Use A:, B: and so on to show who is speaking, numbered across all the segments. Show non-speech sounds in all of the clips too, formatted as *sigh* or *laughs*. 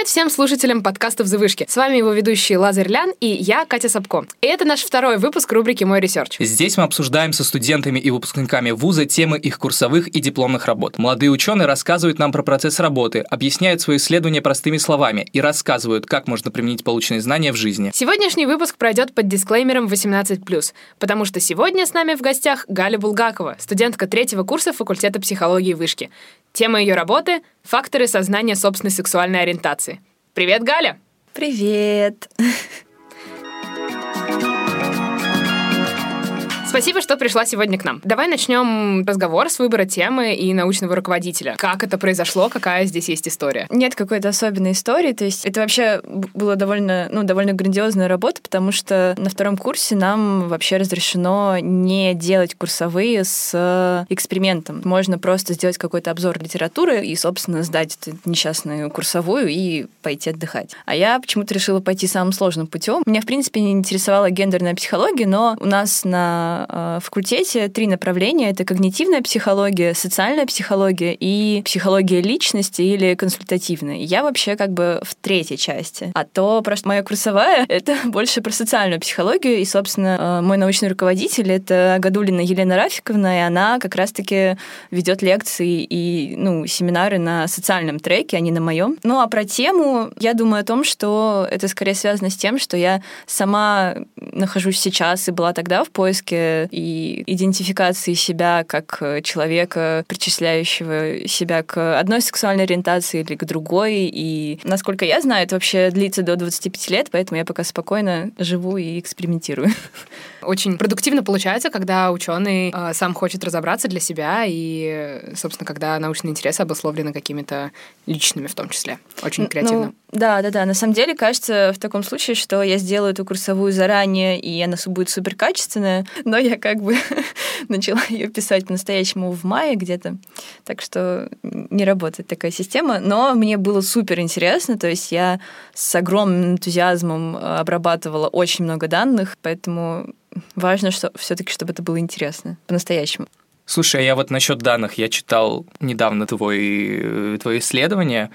A: Привет всем слушателям подкастов «За вышки». С вами его ведущий Лазарь Лян и я, Катя Сапко. И это наш второй выпуск рубрики «Мой research».
B: Здесь мы обсуждаем со студентами и выпускниками вуза темы их курсовых и дипломных работ. Молодые ученые рассказывают нам про процесс работы, объясняют свои исследования простыми словами и рассказывают, как можно применить полученные знания в жизни.
A: Сегодняшний выпуск пройдет под дисклеймером 18+, потому что сегодня с нами в гостях Галя Булгакова, студентка третьего курса факультета психологии вышки. Тема ее работы — факторы сознания собственной сексуальной ориентации. Привет, Галя!
C: Привет! *laughs*
A: Спасибо, что пришла сегодня к нам. Давай начнем разговор с выбора темы и научного руководителя. Как это произошло, какая здесь есть история?
C: Нет какой-то особенной истории, то есть это вообще было довольно, ну, довольно грандиозная работа, потому что на втором курсе нам вообще разрешено не делать курсовые с экспериментом. Можно просто сделать какой-то обзор литературы и, собственно, сдать эту несчастную курсовую и пойти отдыхать. А я почему-то решила пойти самым сложным путем. Меня, в принципе, не интересовала гендерная психология, но у нас на Э, факультете три направления. Это когнитивная психология, социальная психология и психология личности или консультативная. Я вообще как бы в третьей части. А то просто моя курсовая — это *laughs* больше про социальную психологию. И, собственно, э, мой научный руководитель — это Гадулина Елена Рафиковна, и она как раз-таки ведет лекции и ну, семинары на социальном треке, а не на моем. Ну а про тему я думаю о том, что это скорее связано с тем, что я сама нахожусь сейчас и была тогда в поиске и идентификации себя как э, человека, причисляющего себя к одной сексуальной ориентации или к другой. И, насколько я знаю, это вообще длится до 25 лет, поэтому я пока спокойно живу и экспериментирую.
A: Очень продуктивно получается, когда ученый э, сам хочет разобраться для себя и, собственно, когда научные интересы обусловлены какими-то личными в том числе. Очень креативно.
C: Ну, да, да, да. На самом деле, кажется в таком случае, что я сделаю эту курсовую заранее, и она будет супер качественная, *laughs* но я как бы *laughs* начала ее писать по-настоящему в мае где-то. Так что не работает такая система. Но мне было супер интересно, то есть я с огромным энтузиазмом обрабатывала очень много данных, поэтому важно, что все-таки, чтобы это было интересно, по-настоящему.
B: Слушай, а я вот насчет данных, я читал недавно твой, твое исследование,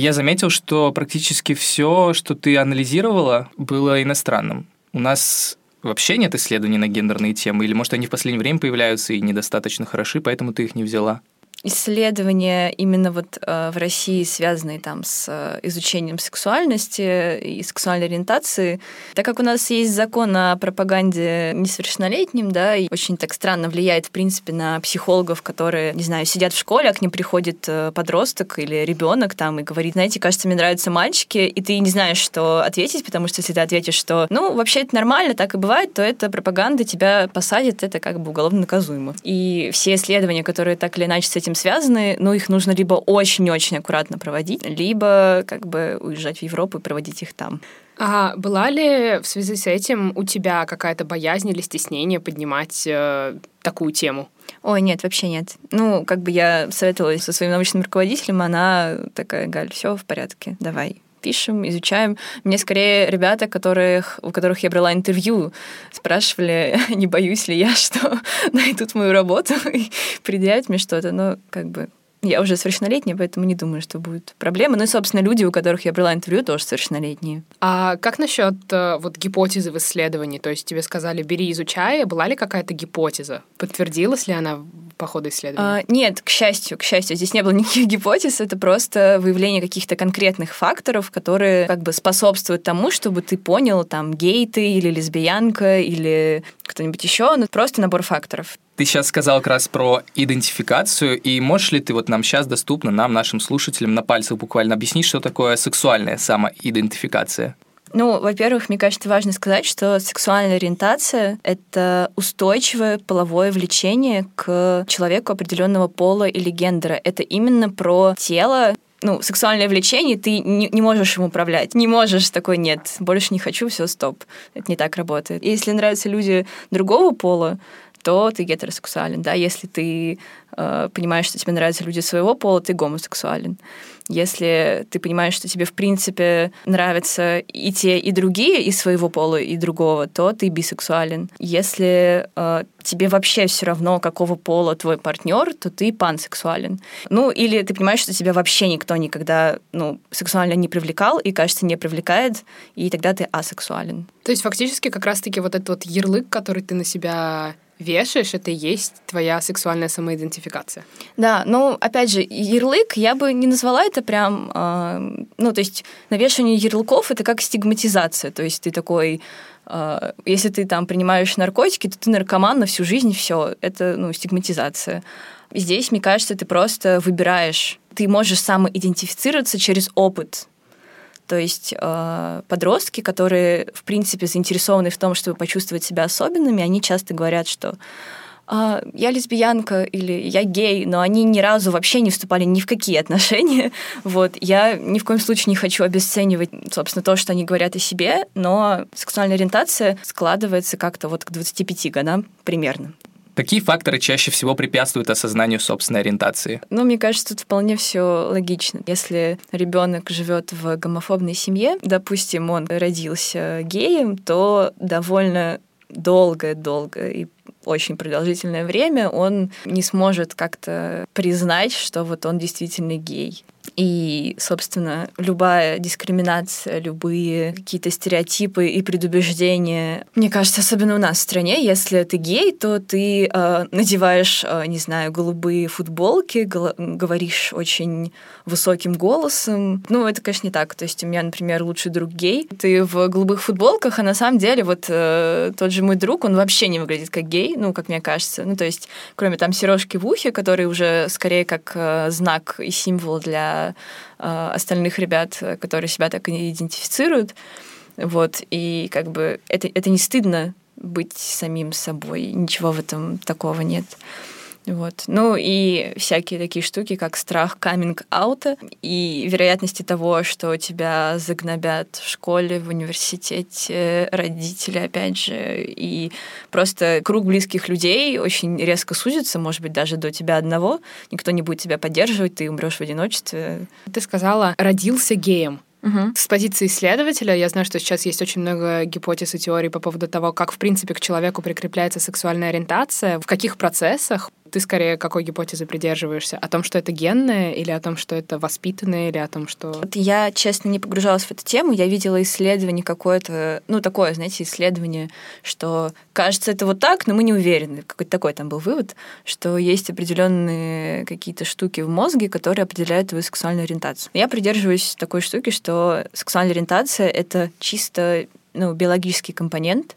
B: я заметил, что практически все, что ты анализировала, было иностранным. У нас вообще нет исследований на гендерные темы, или, может, они в последнее время появляются и недостаточно хороши, поэтому ты их не взяла?
C: Исследования именно вот э, в России, связанные там с э, изучением сексуальности и сексуальной ориентации, так как у нас есть закон о пропаганде несовершеннолетним, да, и очень так странно влияет, в принципе, на психологов, которые, не знаю, сидят в школе, а к ним приходит э, подросток или ребенок там и говорит, знаете, кажется, мне нравятся мальчики, и ты не знаешь, что ответить, потому что если ты ответишь, что, ну, вообще это нормально, так и бывает, то это пропаганда, тебя посадит, это как бы уголовно наказуемо. И все исследования, которые так или иначе с этим связаны, но их нужно либо очень-очень аккуратно проводить, либо как бы уезжать в Европу и проводить их там.
A: А была ли в связи с этим у тебя какая-то боязнь или стеснение поднимать э, такую тему?
C: Ой, нет, вообще нет. Ну, как бы я советовалась со своим научным руководителем, она такая, Галь, все в порядке, давай, пишем, изучаем. Мне скорее ребята, которых, у которых я брала интервью, спрашивали, *laughs* не боюсь ли я, *laughs* что найдут мою работу *laughs* и предъявят мне что-то. Но как бы я уже совершеннолетняя, поэтому не думаю, что будет проблема. Ну и, собственно, люди, у которых я брала интервью, тоже совершеннолетние.
A: А как насчет э, вот гипотезы в исследовании? То есть тебе сказали, бери, изучай. Была ли какая-то гипотеза? Подтвердилась ли она по ходу исследования?
C: А, нет, к счастью, к счастью, здесь не было *laughs* никаких гипотез. Это просто выявление каких-то конкретных факторов, которые как бы способствуют тому, чтобы ты понял, там, гей ты или лесбиянка или кто-нибудь еще. Ну, просто набор факторов.
B: Ты сейчас сказал как раз про идентификацию, и можешь ли ты вот нам сейчас доступно, нам, нашим слушателям, на пальцах буквально объяснить, что такое сексуальная самоидентификация?
C: Ну, во-первых, мне кажется, важно сказать, что сексуальная ориентация — это устойчивое половое влечение к человеку определенного пола или гендера. Это именно про тело, ну, сексуальное влечение, ты не, не можешь им управлять. Не можешь такой, нет, больше не хочу, все, стоп. Это не так работает. Если нравятся люди другого пола, то ты гетеросексуален, да, если ты э, понимаешь, что тебе нравятся люди своего пола, ты гомосексуален. Если ты понимаешь, что тебе, в принципе, нравятся и те, и другие, и своего пола, и другого, то ты бисексуален. Если э, тебе вообще все равно, какого пола твой партнер, то ты пансексуален. Ну, или ты понимаешь, что тебя вообще никто никогда ну, сексуально не привлекал и, кажется, не привлекает, и тогда ты асексуален.
A: То есть фактически как раз-таки вот этот вот ярлык, который ты на себя вешаешь, это и есть твоя сексуальная самоидентификация.
C: Да, ну, опять же, ярлык, я бы не назвала это прям... Э, ну, то есть навешивание ярлыков — это как стигматизация. То есть ты такой... Э, если ты там принимаешь наркотики, то ты наркоман на всю жизнь, все это, ну, стигматизация. Здесь, мне кажется, ты просто выбираешь. Ты можешь самоидентифицироваться через опыт. То есть э, подростки, которые, в принципе, заинтересованы в том, чтобы почувствовать себя особенными, они часто говорят, что э, я лесбиянка или я гей, но они ни разу вообще не вступали ни в какие отношения. *laughs* Вот. Я ни в коем случае не хочу обесценивать, собственно, то, что они говорят о себе, но сексуальная ориентация складывается как-то вот к 25 годам примерно.
B: Какие факторы чаще всего препятствуют осознанию собственной ориентации?
C: Ну, мне кажется, тут вполне все логично. Если ребенок живет в гомофобной семье, допустим, он родился геем, то довольно долгое-долгое и очень продолжительное время он не сможет как-то признать, что вот он действительно гей. И, собственно, любая дискриминация, любые какие-то стереотипы и предубеждения, мне кажется, особенно у нас в стране, если ты гей, то ты э, надеваешь, э, не знаю, голубые футболки, говоришь очень высоким голосом. Ну, это, конечно, не так. То есть у меня, например, лучший друг гей. Ты в голубых футболках, а на самом деле вот э, тот же мой друг, он вообще не выглядит как гей, ну, как мне кажется. Ну, то есть, кроме там сережки в ухе, которые уже скорее как э, знак и символ для э, остальных ребят, которые себя так и идентифицируют. Вот, и как бы это, это не стыдно быть самим собой, ничего в этом такого нет. Вот. Ну и всякие такие штуки, как страх каминг-аута и вероятности того, что тебя загнобят в школе, в университете, родители, опять же, и просто круг близких людей очень резко сузится, может быть, даже до тебя одного. Никто не будет тебя поддерживать, ты умрешь в одиночестве.
A: Ты сказала, родился геем.
C: Угу.
A: С позиции исследователя я знаю, что сейчас есть очень много гипотез и теорий по поводу того, как, в принципе, к человеку прикрепляется сексуальная ориентация, в каких процессах ты скорее какой гипотезы придерживаешься? О том, что это генное, или о том, что это воспитанное, или о том, что...
C: Вот я, честно, не погружалась в эту тему. Я видела исследование какое-то, ну, такое, знаете, исследование, что кажется, это вот так, но мы не уверены. Какой-то такой там был вывод, что есть определенные какие-то штуки в мозге, которые определяют твою сексуальную ориентацию. Я придерживаюсь такой штуки, что сексуальная ориентация — это чисто ну, биологический компонент,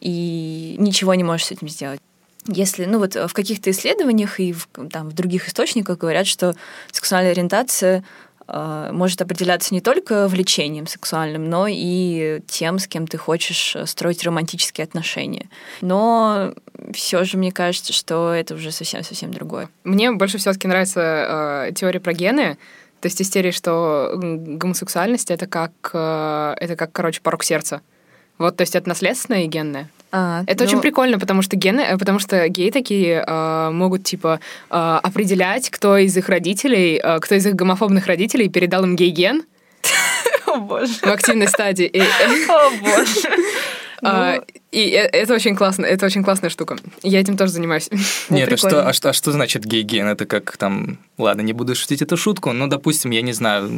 C: и ничего не можешь с этим сделать если, ну вот в каких-то исследованиях и в, там, в других источниках говорят, что сексуальная ориентация э, может определяться не только влечением сексуальным, но и тем, с кем ты хочешь строить романтические отношения. Но все же мне кажется, что это уже совсем-совсем другое.
A: Мне больше все-таки нравится э, теория про гены. То есть истерия, что гомосексуальность это как, э, это как, короче, порог сердца. Вот, то есть это наследственное и генное.
C: А,
A: это
C: ну...
A: очень прикольно, потому что гены, э, потому что геи такие э, могут типа э, определять, кто из их родителей, э, кто из их гомофобных родителей передал им гей-ген. *laughs*
C: О боже. В
A: активной стадии. *laughs*
C: О боже.
A: Ну, и э, это очень классно, это очень классная штука. Я этим тоже занимаюсь. *laughs*
B: Нет, а что, а, что, а что значит гей-ген? Это как там, ладно, не буду шутить эту шутку, но, допустим, я не знаю,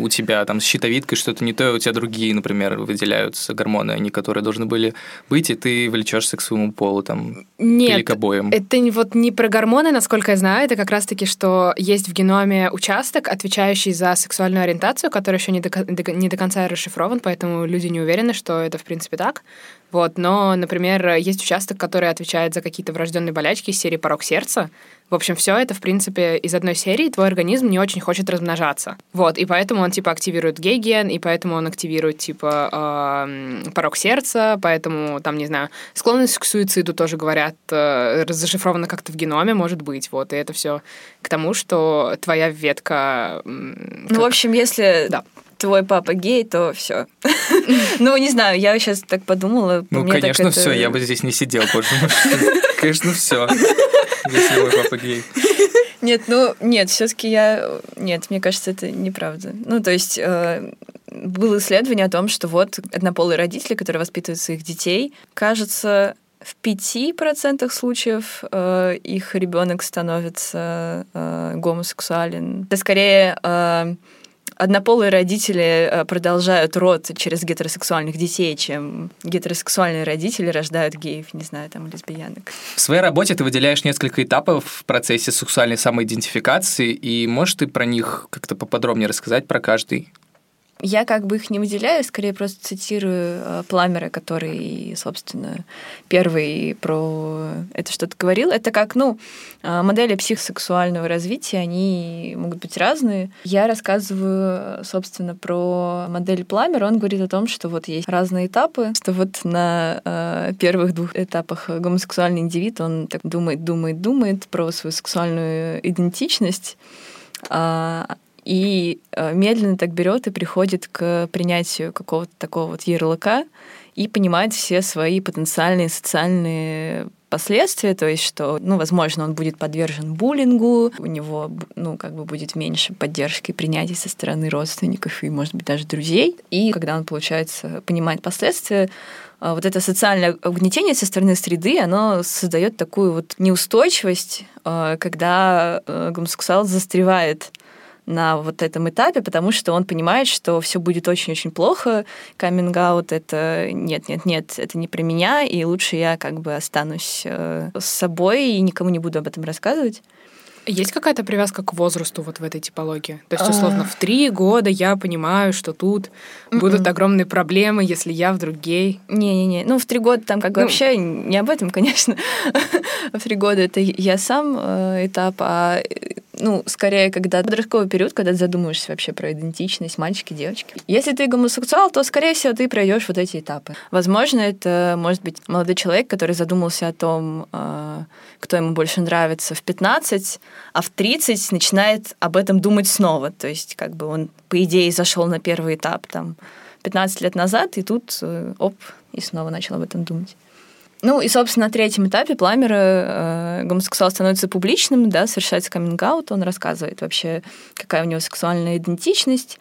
B: у тебя там с щитовидкой что-то не то, у тебя другие, например, выделяются гормоны, они, которые должны были быть, и ты влечешься к своему полу там
A: Нет,
B: или к обоим.
A: это вот не про гормоны, насколько я знаю, это как раз-таки, что есть в геноме участок, отвечающий за сексуальную ориентацию, который еще не до, не до конца расшифрован, поэтому люди не уверены, что это в принципе так. Вот, но, например, есть участок, который отвечает за какие-то врожденные болячки из серии порог сердца. В общем, все это, в принципе, из одной серии. Твой организм не очень хочет размножаться. Вот, и поэтому он, типа, активирует гей-ген, и поэтому он активирует, типа, э, порог сердца, поэтому, там, не знаю, склонность к суициду тоже, говорят, э, зашифрована как-то в геноме, может быть, вот, и это все к тому, что твоя ветка...
C: Как... Ну, в общем, если...
A: Да
C: твой папа гей, то все. *laughs* Ну, не знаю, я сейчас так подумала.
B: Ну, конечно, все, я бы здесь не сидел больше. Конечно, все. Если мой папа гей.
C: Нет, ну, нет, все-таки я... Нет, мне кажется, это неправда. Ну, то есть э, было исследование о том, что вот однополые родители, которые воспитывают своих детей, кажется, в 5% случаев э, их ребенок становится э, гомосексуален. Это скорее э, однополые родители э, продолжают род через гетеросексуальных детей, чем гетеросексуальные родители рождают геев, не знаю, там, лесбиянок.
B: В своей работе ты выделяешь несколько этапов в процессе сексуальной самоидентификации, и можешь ты про них как-то поподробнее рассказать про каждый?
C: Я как бы их не выделяю, скорее просто цитирую э, Пламера, который, собственно, первый про это что-то говорил. Это как, ну, э, модели психосексуального развития, они могут быть разные. Я рассказываю, собственно, про модель Пламера. Он говорит о том, что вот есть разные этапы, что вот на э, первых двух этапах гомосексуальный индивид, он так думает, думает, думает про свою сексуальную идентичность, а, и э, медленно так берет и приходит к принятию какого-то такого вот ярлыка и понимает все свои потенциальные социальные последствия, то есть что, ну, возможно, он будет подвержен буллингу, у него, ну, как бы будет меньше поддержки и принятия со стороны родственников и, может быть, даже друзей. И когда он, получается, понимает последствия, э, вот это социальное угнетение со стороны среды, оно создает такую вот неустойчивость, э, когда гомосексуал застревает на вот этом этапе, потому что он понимает, что все будет очень-очень плохо. каминг это нет, нет, нет, это не про меня, и лучше я как бы останусь э, с собой и никому не буду об этом рассказывать.
A: Есть какая-то привязка к возрасту вот в этой типологии? То есть, условно, в три года я понимаю, что тут будут м-м. огромные проблемы, если я вдруг гей.
C: Не-не-не. Ну, в три года там как ну, вообще не об этом, *laughs* конечно. в три года это я сам э, этап, а ну, скорее, когда подростковый период, когда ты задумываешься вообще про идентичность, мальчики, девочки. Если ты гомосексуал, то, скорее всего, ты пройдешь вот эти этапы. Возможно, это может быть молодой человек, который задумался о том, а, кто ему больше нравится в 15, а в 30 начинает об этом думать снова. То есть, как бы он, по идее, зашел на первый этап там 15 лет назад, и тут э, оп, и снова начал об этом думать. Ну и, собственно, на третьем этапе Пламера э, гомосексуал становится публичным, да, совершается каминг он рассказывает вообще, какая у него сексуальная идентичность.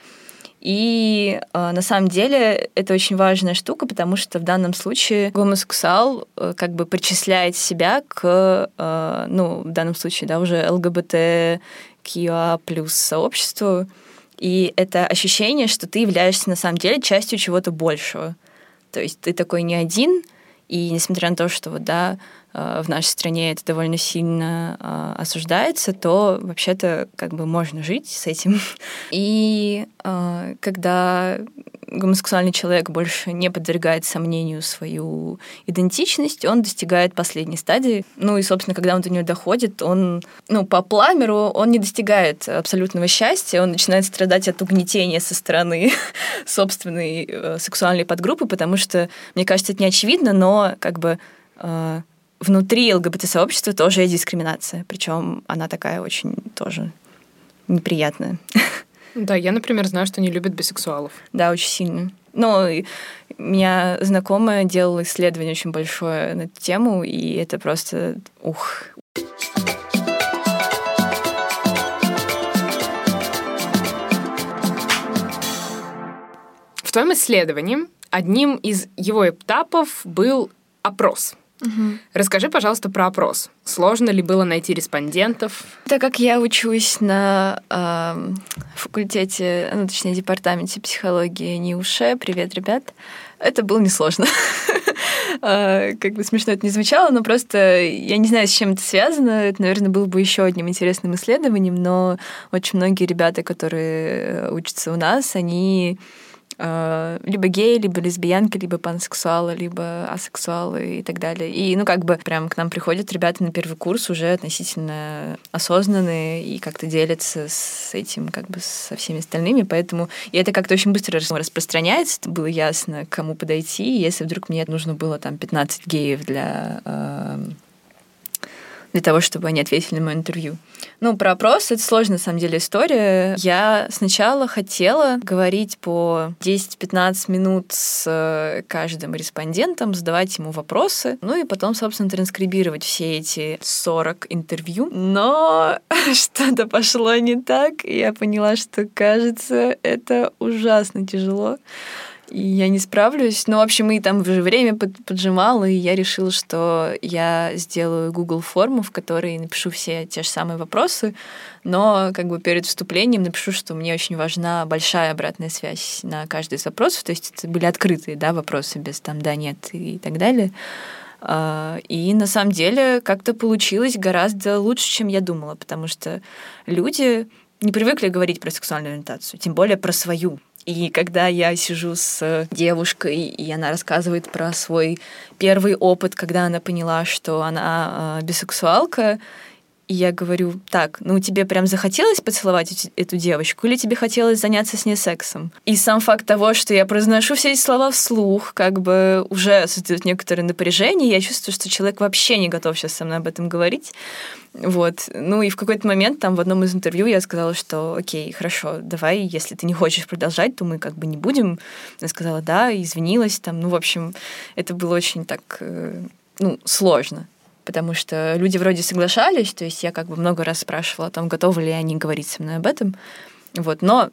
C: И э, на самом деле это очень важная штука, потому что в данном случае гомосексуал э, как бы причисляет себя к, э, ну, в данном случае, да, уже ЛГБТ, плюс сообществу. И это ощущение, что ты являешься на самом деле частью чего-то большего. То есть ты такой не один, и несмотря на то, что вот, да, в нашей стране это довольно сильно э, осуждается, то вообще-то как бы можно жить с этим. *laughs* И э, когда гомосексуальный человек больше не подвергает сомнению свою идентичность, он достигает последней стадии. Ну и, собственно, когда он до нее доходит, он, ну, по пламеру, он не достигает абсолютного счастья, он начинает страдать от угнетения со стороны *laughs* собственной э, сексуальной подгруппы, потому что, мне кажется, это не очевидно, но как бы э, внутри ЛГБТ-сообщества тоже есть дискриминация, причем она такая очень тоже неприятная. *laughs*
A: Да, я, например, знаю, что не любят бисексуалов.
C: Да, очень сильно. Но меня знакомая делала исследование очень большое на эту тему, и это просто ух.
A: В твоем исследовании одним из его этапов был опрос — Угу. Расскажи, пожалуйста, про опрос. Сложно ли было найти респондентов?
C: Так как я учусь на э, факультете, ну, точнее, департаменте психологии НИУШЕ, привет, ребят, это было несложно. *laughs* А, как бы смешно это не звучало, но просто я не знаю, с чем это связано. Это, наверное, было бы еще одним интересным исследованием, но очень многие ребята, которые учатся у нас, они Э, либо геи, либо лесбиянки, либо пансексуалы, либо асексуалы и так далее. И, ну, как бы прям к нам приходят ребята на первый курс уже относительно осознанные и как-то делятся с этим, как бы со всеми остальными, поэтому... И это как-то очень быстро распространяется, было ясно, к кому подойти, если вдруг мне нужно было там 15 геев для э, для того, чтобы они ответили на мое интервью. Ну, про опрос — это сложная, на самом деле, история. Я сначала хотела говорить по 10-15 минут с э, каждым респондентом, задавать ему вопросы, ну и потом, собственно, транскрибировать все эти 40 интервью. Но *laughs* что-то пошло не так, и я поняла, что, кажется, это ужасно тяжело и я не справлюсь. Ну, в общем, и там уже время поджимало, и я решила, что я сделаю Google форму, в которой напишу все те же самые вопросы, но как бы перед вступлением напишу, что мне очень важна большая обратная связь на каждый из вопросов, то есть это были открытые, да, вопросы без там «да», «нет» и так далее. А, и на самом деле как-то получилось гораздо лучше, чем я думала, потому что люди не привыкли говорить про сексуальную ориентацию, тем более про свою. И когда я сижу с девушкой, и она рассказывает про свой первый опыт, когда она поняла, что она э, бисексуалка, и я говорю, так, ну тебе прям захотелось поцеловать эту девочку, или тебе хотелось заняться с ней сексом? И сам факт того, что я произношу все эти слова вслух, как бы уже создает некоторое напряжение, я чувствую, что человек вообще не готов сейчас со мной об этом говорить. Вот. Ну и в какой-то момент там в одном из интервью я сказала, что окей, хорошо, давай, если ты не хочешь продолжать, то мы как бы не будем. Она сказала, да, извинилась там. Ну, в общем, это было очень так, э, ну, сложно потому что люди вроде соглашались, то есть я как бы много раз спрашивала о том, готовы ли они говорить со мной об этом, вот, но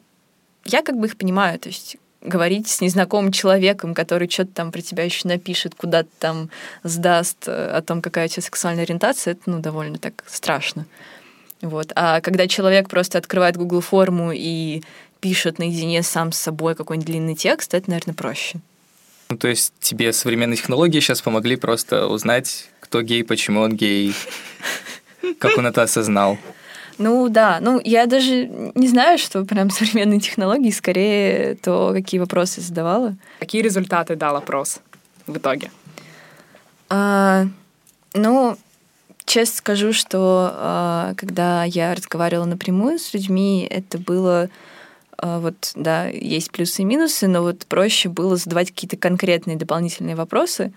C: я как бы их понимаю, то есть говорить с незнакомым человеком, который что-то там про тебя еще напишет, куда-то там сдаст э, о том, какая у тебя сексуальная ориентация, это, ну, довольно так страшно. Вот. А когда человек просто открывает Google форму и пишет наедине сам с собой какой-нибудь длинный текст, это, наверное, проще.
B: Ну, то есть тебе современные технологии сейчас помогли просто узнать, кто гей, почему он гей, как он это осознал.
C: Ну да, ну я даже не знаю, что прям современные технологии, скорее то, какие вопросы задавала.
A: Какие результаты дал опрос в итоге?
C: А, ну, честно скажу, что а, когда я разговаривала напрямую с людьми, это было а, вот, да, есть плюсы и минусы, но вот проще было задавать какие-то конкретные дополнительные вопросы.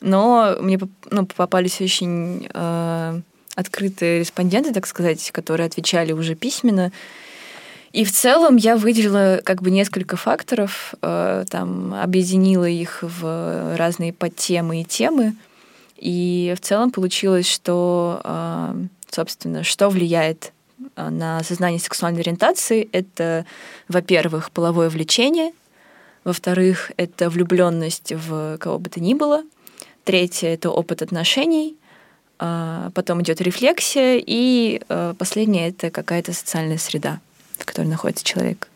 C: Но мне ну, попались очень э, открытые респонденты, так сказать, которые отвечали уже письменно. И в целом я выделила как бы несколько факторов, э, там, объединила их в разные подтемы и темы. И в целом получилось, что, э, собственно, что влияет э, на сознание сексуальной ориентации, это, во-первых, половое влечение, во-вторых, это влюбленность в кого бы то ни было, третье это опыт отношений, а, потом идет рефлексия, и а, последнее это какая-то социальная среда, в которой находится человек.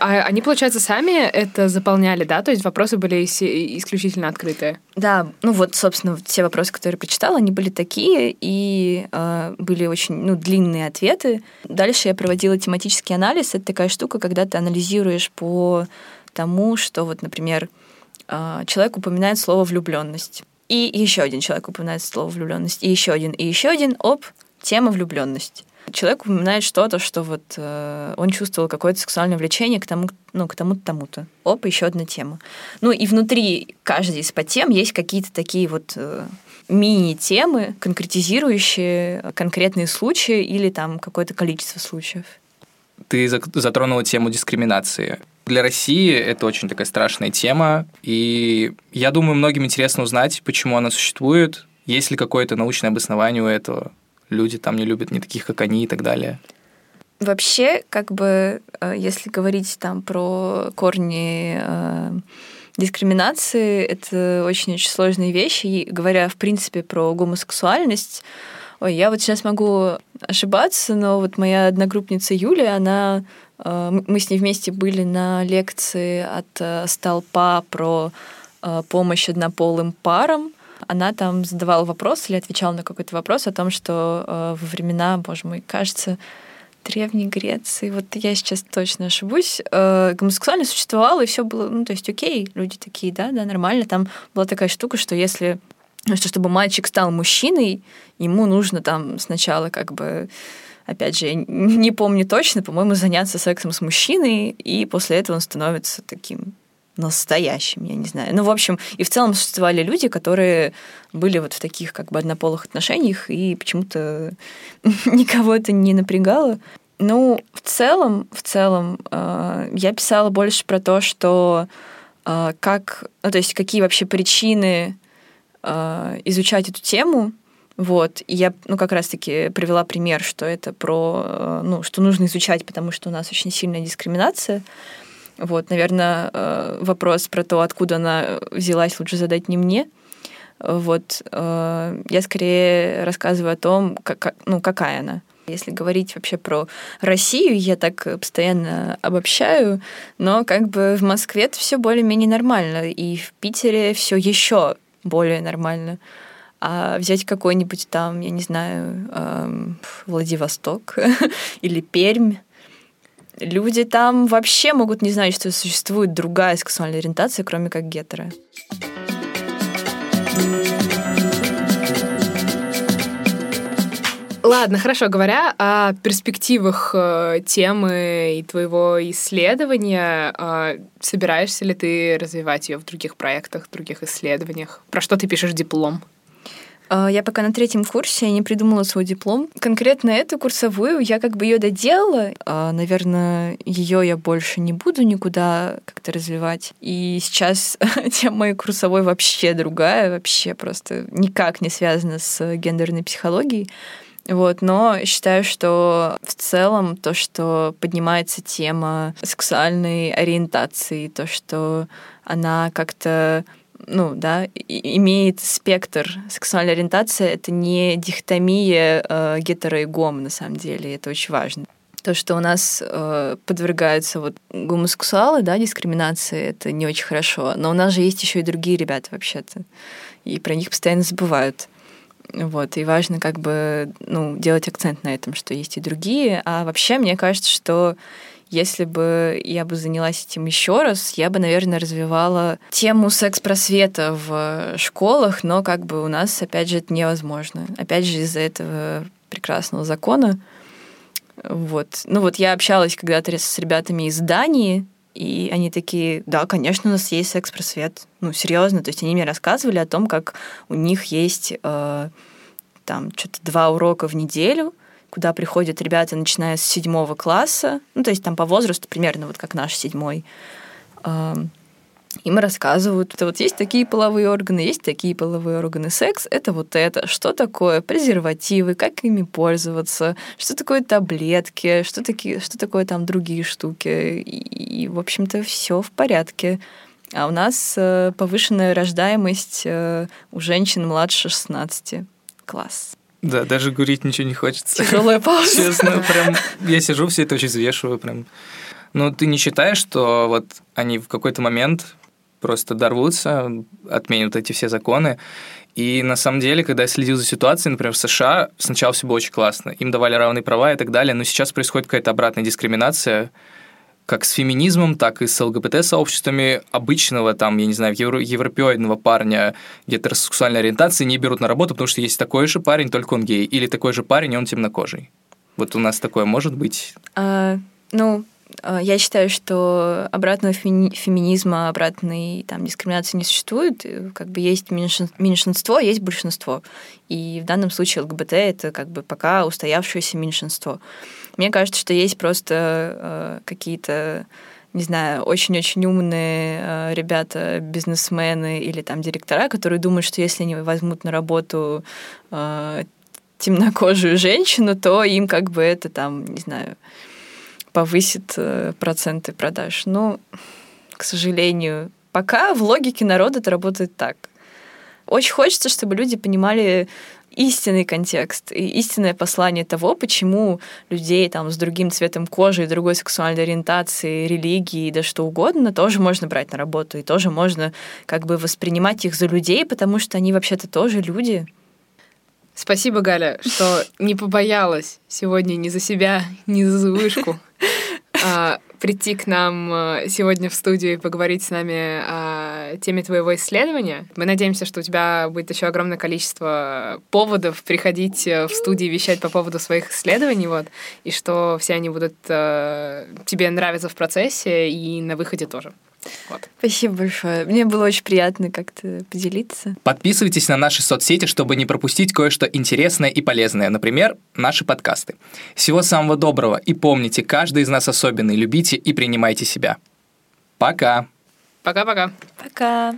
A: А они, получается, сами это заполняли, да? То есть вопросы были исключительно открытые?
C: Да, ну вот, собственно, все вопросы, которые я прочитала, они были такие, и э, были очень ну, длинные ответы. Дальше я проводила тематический анализ. Это такая штука, когда ты анализируешь по тому, что вот, например, человек упоминает слово влюбленность. И еще один человек упоминает слово влюбленность, и еще один, и еще один, оп, тема влюбленность. Человек упоминает что-то, что вот э, он чувствовал какое-то сексуальное влечение к тому, ну, к тому-то, тому-то. Оп, еще одна тема. Ну и внутри каждой из подтем есть какие-то такие вот э, мини-темы, конкретизирующие конкретные случаи или там какое-то количество случаев.
B: Ты затронула тему дискриминации. Для России это очень такая страшная тема, и я думаю, многим интересно узнать, почему она существует, есть ли какое-то научное обоснование у этого, люди там не любят не таких, как они и так далее.
C: Вообще, как бы, э, если говорить там про корни э, дискриминации, это очень-очень сложные вещи. И говоря, в принципе, про гомосексуальность, ой, я вот сейчас могу ошибаться, но вот моя одногруппница Юлия, она мы с ней вместе были на лекции от э, Столпа про э, помощь однополым парам. Она там задавала вопрос или отвечала на какой-то вопрос о том, что во времена, боже мой, кажется, Древней Греции, вот я сейчас точно ошибусь, гомосексуальность существовала, и все было, ну, то есть окей, люди такие, да, да, нормально. Там была такая штука, что если, что чтобы мальчик стал мужчиной, ему нужно там сначала как бы опять же, я не помню точно, по-моему, заняться сексом с мужчиной, и после этого он становится таким настоящим, я не знаю. Ну, в общем, и в целом существовали люди, которые были вот в таких как бы однополых отношениях, и почему-то *laughs* никого это не напрягало. Ну, в целом, в целом, э, я писала больше про то, что э, как, ну, то есть какие вообще причины э, изучать эту тему, вот, и я, ну, как раз-таки привела пример, что это про, э, ну, что нужно изучать, потому что у нас очень сильная дискриминация. Вот, наверное, э, вопрос про то, откуда она взялась, лучше задать не мне. Вот, э, я скорее рассказываю о том, как, ну, какая она. Если говорить вообще про Россию, я так постоянно обобщаю, но как бы в Москве это все более-менее нормально, и в Питере все еще более нормально. А взять какой-нибудь там, я не знаю, эм, Владивосток *laughs* или Пермь, люди там вообще могут не знать, что существует другая сексуальная ориентация, кроме как гетеро.
A: Ладно, хорошо. Говоря о перспективах э, темы и твоего исследования, э, собираешься ли ты развивать ее в других проектах, в других исследованиях? Про что ты пишешь диплом?
C: А, я пока на третьем курсе, я не придумала свой диплом. Конкретно эту курсовую я как бы ее доделала. А, наверное, ее я больше не буду никуда как-то развивать. И сейчас *laughs* тема моей курсовой вообще другая, вообще просто никак не связана с гендерной психологией. Вот, но считаю, что в целом то, что поднимается тема сексуальной ориентации, то, что она как-то ну, да, имеет спектр сексуальной ориентации, это не дихотомия э, гетеро и гом, на самом деле, это очень важно. То, что у нас э, подвергаются вот гомосексуалы, да, дискриминации, это не очень хорошо. Но у нас же есть еще и другие ребята вообще-то, и про них постоянно забывают. Вот, и важно как бы, ну, делать акцент на этом, что есть и другие. А вообще, мне кажется, что если бы я бы занялась этим еще раз, я бы, наверное, развивала тему секс-просвета в школах, но как бы у нас, опять же, это невозможно. Опять же, из-за этого прекрасного закона. Вот. Ну вот я общалась когда-то с ребятами из Дании, и они такие, да, конечно, у нас есть секс-просвет. Ну, серьезно. То есть они мне рассказывали о том, как у них есть э, там что-то два урока в неделю, куда приходят ребята, начиная с седьмого класса, ну, то есть там по возрасту примерно вот как наш седьмой. Им рассказывают, что вот есть такие половые органы, есть такие половые органы. Секс — это вот это. Что такое презервативы, как ими пользоваться, что такое таблетки, что, такие, что такое там другие штуки. И, и в общем-то, все в порядке. А у нас э, повышенная рождаемость э, у женщин младше 16. Класс.
B: Да, даже говорить ничего не хочется.
C: Тяжелая пауза.
B: Честно, прям я сижу, все это очень взвешиваю прям. Ну, ты не считаешь, что вот они в какой-то момент просто дорвутся, отменят эти все законы, и на самом деле, когда я следил за ситуацией, например, в США, сначала все было очень классно. Им давали равные права и так далее, но сейчас происходит какая-то обратная дискриминация, как с феминизмом, так и с ЛГБТ-сообществами обычного, там, я не знаю, евро- европеоидного парня гетеросексуальной ориентации не берут на работу, потому что есть такой же парень, только он гей, или такой же парень, и он темнокожий. Вот у нас такое может быть?
C: А, ну, а, я считаю, что обратного феминизма, обратной там, дискриминации не существует. Как бы есть меньшинство, есть большинство. И в данном случае ЛГБТ — это как бы пока устоявшееся меньшинство. Мне кажется, что есть просто э, какие-то не знаю, очень-очень умные э, ребята, бизнесмены или там директора, которые думают, что если они возьмут на работу э, темнокожую женщину, то им как бы это там, не знаю, повысит э, проценты продаж. Ну, к сожалению, пока в логике народа это работает так. Очень хочется, чтобы люди понимали истинный контекст и истинное послание того, почему людей там с другим цветом кожи, другой сексуальной ориентацией, религией, да что угодно, тоже можно брать на работу, и тоже можно как бы воспринимать их за людей, потому что они вообще-то тоже люди.
A: Спасибо, Галя, что не побоялась сегодня ни за себя, ни за вышку *laughs* а, прийти к нам э, сегодня в студию и поговорить с нами о теме твоего исследования. Мы надеемся, что у тебя будет еще огромное количество поводов приходить э, в студию и вещать по поводу своих исследований, вот, и что все они будут э, тебе нравиться в процессе и на выходе тоже. Вот.
C: Спасибо большое. Мне было очень приятно как-то поделиться.
B: Подписывайтесь на наши соцсети, чтобы не пропустить кое-что интересное и полезное, например, наши подкасты. Всего самого доброго и помните, каждый из нас особенный, любите и принимайте себя. Пока!
A: Пока-пока.
C: Пока.